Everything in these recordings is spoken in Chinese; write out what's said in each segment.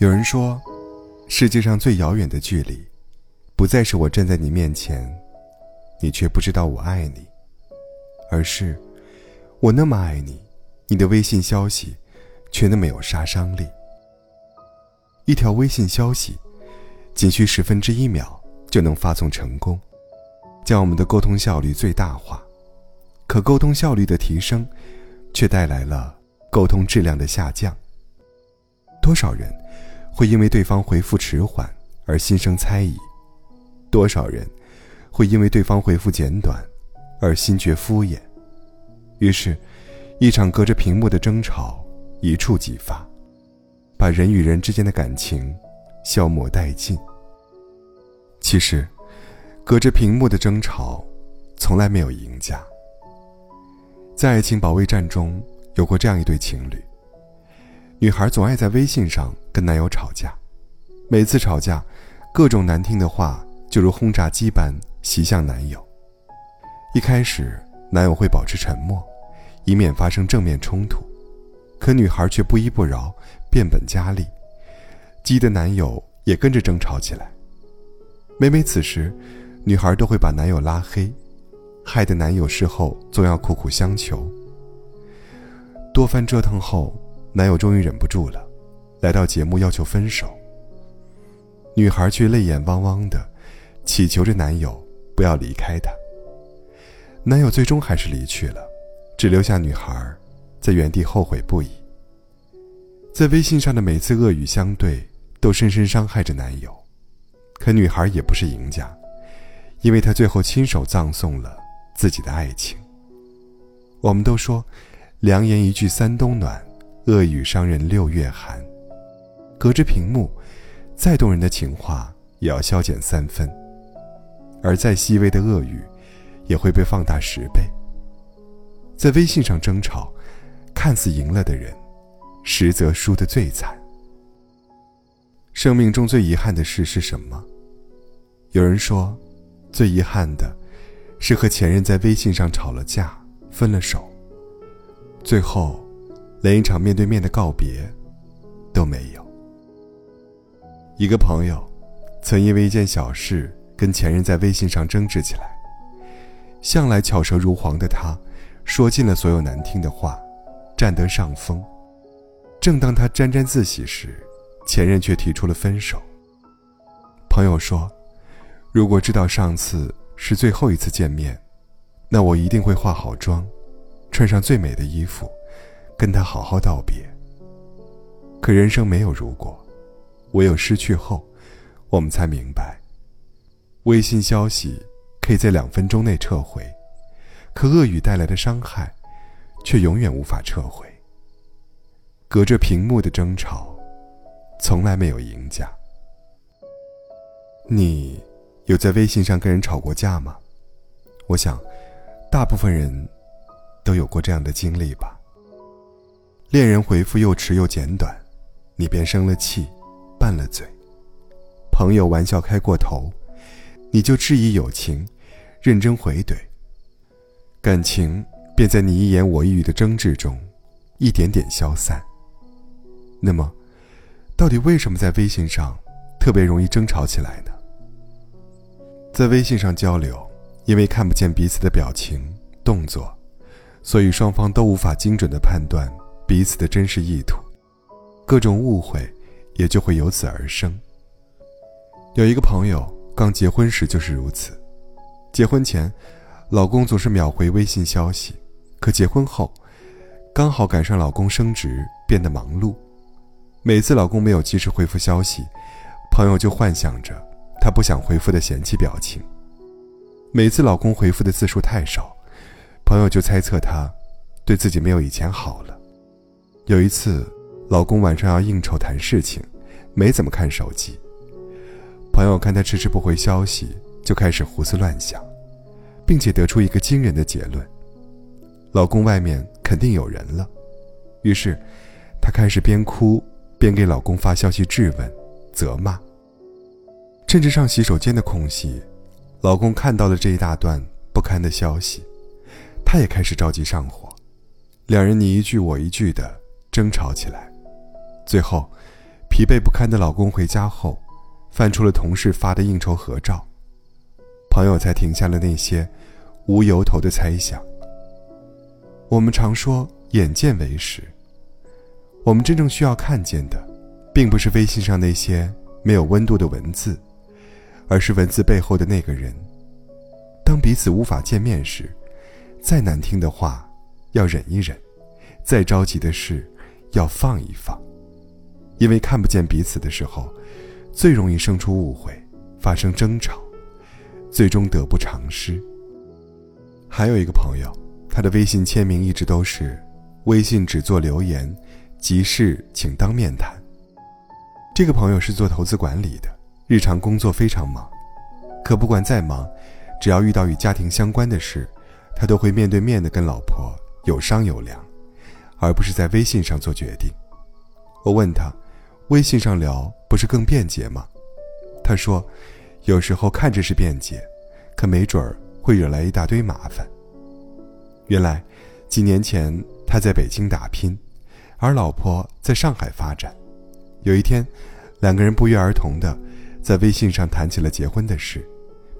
有人说，世界上最遥远的距离，不再是我站在你面前，你却不知道我爱你，而是我那么爱你，你的微信消息却那么有杀伤力。一条微信消息，仅需十分之一秒就能发送成功，将我们的沟通效率最大化。可沟通效率的提升，却带来了沟通质量的下降。多少人会因为对方回复迟缓而心生猜疑？多少人会因为对方回复简短而心觉敷衍？于是，一场隔着屏幕的争吵一触即发。把人与人之间的感情消磨殆尽。其实，隔着屏幕的争吵，从来没有赢家。在爱情保卫战中，有过这样一对情侣。女孩总爱在微信上跟男友吵架，每次吵架，各种难听的话就如轰炸机般袭向男友。一开始，男友会保持沉默，以免发生正面冲突，可女孩却不依不饶。变本加厉，激得男友也跟着争吵起来。每每此时，女孩都会把男友拉黑，害得男友事后总要苦苦相求。多番折腾后，男友终于忍不住了，来到节目要求分手。女孩却泪眼汪汪的，祈求着男友不要离开她。男友最终还是离去了，只留下女孩在原地后悔不已。在微信上的每次恶语相对，都深深伤害着男友。可女孩也不是赢家，因为她最后亲手葬送了自己的爱情。我们都说，良言一句三冬暖，恶语伤人六月寒。隔着屏幕，再动人的情话也要消减三分，而再细微的恶语，也会被放大十倍。在微信上争吵，看似赢了的人。实则输得最惨。生命中最遗憾的事是什么？有人说，最遗憾的，是和前任在微信上吵了架，分了手，最后，连一场面对面的告别，都没有。一个朋友，曾因为一件小事跟前任在微信上争执起来。向来巧舌如簧的他，说尽了所有难听的话，占得上风。正当他沾沾自喜时，前任却提出了分手。朋友说：“如果知道上次是最后一次见面，那我一定会化好妆，穿上最美的衣服，跟他好好道别。”可人生没有如果，唯有失去后，我们才明白，微信消息可以在两分钟内撤回，可恶语带来的伤害，却永远无法撤回。隔着屏幕的争吵，从来没有赢家。你有在微信上跟人吵过架吗？我想，大部分人都有过这样的经历吧。恋人回复又迟又简短，你便生了气，拌了嘴；朋友玩笑开过头，你就质疑友情，认真回怼。感情便在你一言我一语的争执中，一点点消散。那么，到底为什么在微信上特别容易争吵起来呢？在微信上交流，因为看不见彼此的表情、动作，所以双方都无法精准的判断彼此的真实意图，各种误会也就会由此而生。有一个朋友刚结婚时就是如此，结婚前，老公总是秒回微信消息，可结婚后，刚好赶上老公升职，变得忙碌。每次老公没有及时回复消息，朋友就幻想着他不想回复的嫌弃表情。每次老公回复的字数太少，朋友就猜测他对自己没有以前好了。有一次，老公晚上要应酬谈事情，没怎么看手机。朋友看他迟迟不回消息，就开始胡思乱想，并且得出一个惊人的结论：老公外面肯定有人了。于是，她开始边哭。边给老公发消息质问、责骂。趁着上洗手间的空隙，老公看到了这一大段不堪的消息，他也开始着急上火，两人你一句我一句的争吵起来，最后，疲惫不堪的老公回家后，翻出了同事发的应酬合照，朋友才停下了那些无由头的猜想。我们常说眼见为实，我们真正需要看见的，并不是微信上那些没有温度的文字，而是文字背后的那个人。当彼此无法见面时，再难听的话要忍一忍，再着急的事要放一放。因为看不见彼此的时候，最容易生出误会，发生争吵，最终得不偿失。还有一个朋友，他的微信签名一直都是“微信只做留言，急事请当面谈”。这个朋友是做投资管理的，日常工作非常忙，可不管再忙，只要遇到与家庭相关的事，他都会面对面的跟老婆有商有量，而不是在微信上做决定。我问他。微信上聊不是更便捷吗？他说，有时候看着是便捷，可没准儿会惹来一大堆麻烦。原来，几年前他在北京打拼，而老婆在上海发展。有一天，两个人不约而同的在微信上谈起了结婚的事，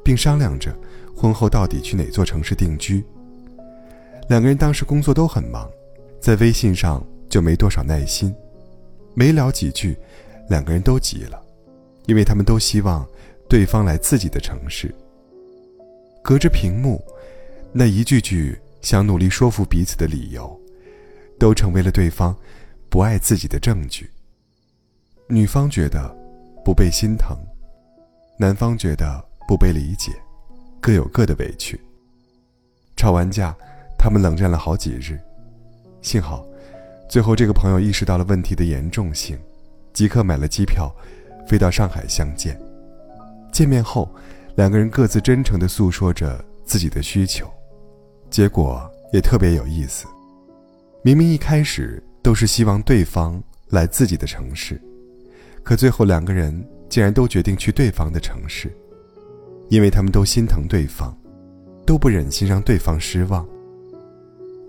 并商量着婚后到底去哪座城市定居。两个人当时工作都很忙，在微信上就没多少耐心。没聊几句，两个人都急了，因为他们都希望对方来自己的城市。隔着屏幕，那一句句想努力说服彼此的理由，都成为了对方不爱自己的证据。女方觉得不被心疼，男方觉得不被理解，各有各的委屈。吵完架，他们冷战了好几日，幸好。最后，这个朋友意识到了问题的严重性，即刻买了机票，飞到上海相见。见面后，两个人各自真诚地诉说着自己的需求，结果也特别有意思。明明一开始都是希望对方来自己的城市，可最后两个人竟然都决定去对方的城市，因为他们都心疼对方，都不忍心让对方失望。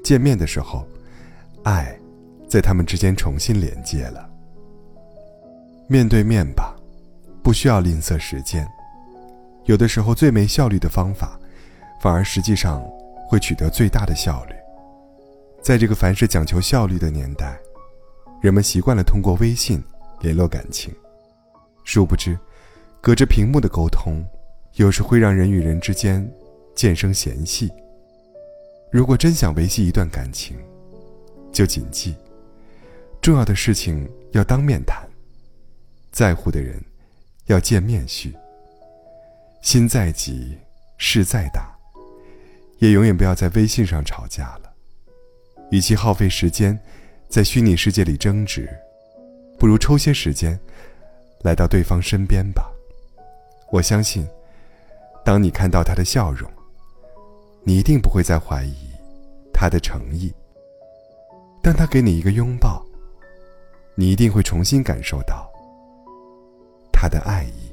见面的时候，爱。在他们之间重新连接了。面对面吧，不需要吝啬时间。有的时候，最没效率的方法，反而实际上会取得最大的效率。在这个凡事讲求效率的年代，人们习惯了通过微信联络感情，殊不知，隔着屏幕的沟通，有时会让人与人之间渐生嫌隙。如果真想维系一段感情，就谨记。重要的事情要当面谈，在乎的人要见面叙。心再急，事再大，也永远不要在微信上吵架了。与其耗费时间在虚拟世界里争执，不如抽些时间来到对方身边吧。我相信，当你看到他的笑容，你一定不会再怀疑他的诚意。但他给你一个拥抱。你一定会重新感受到他的爱意。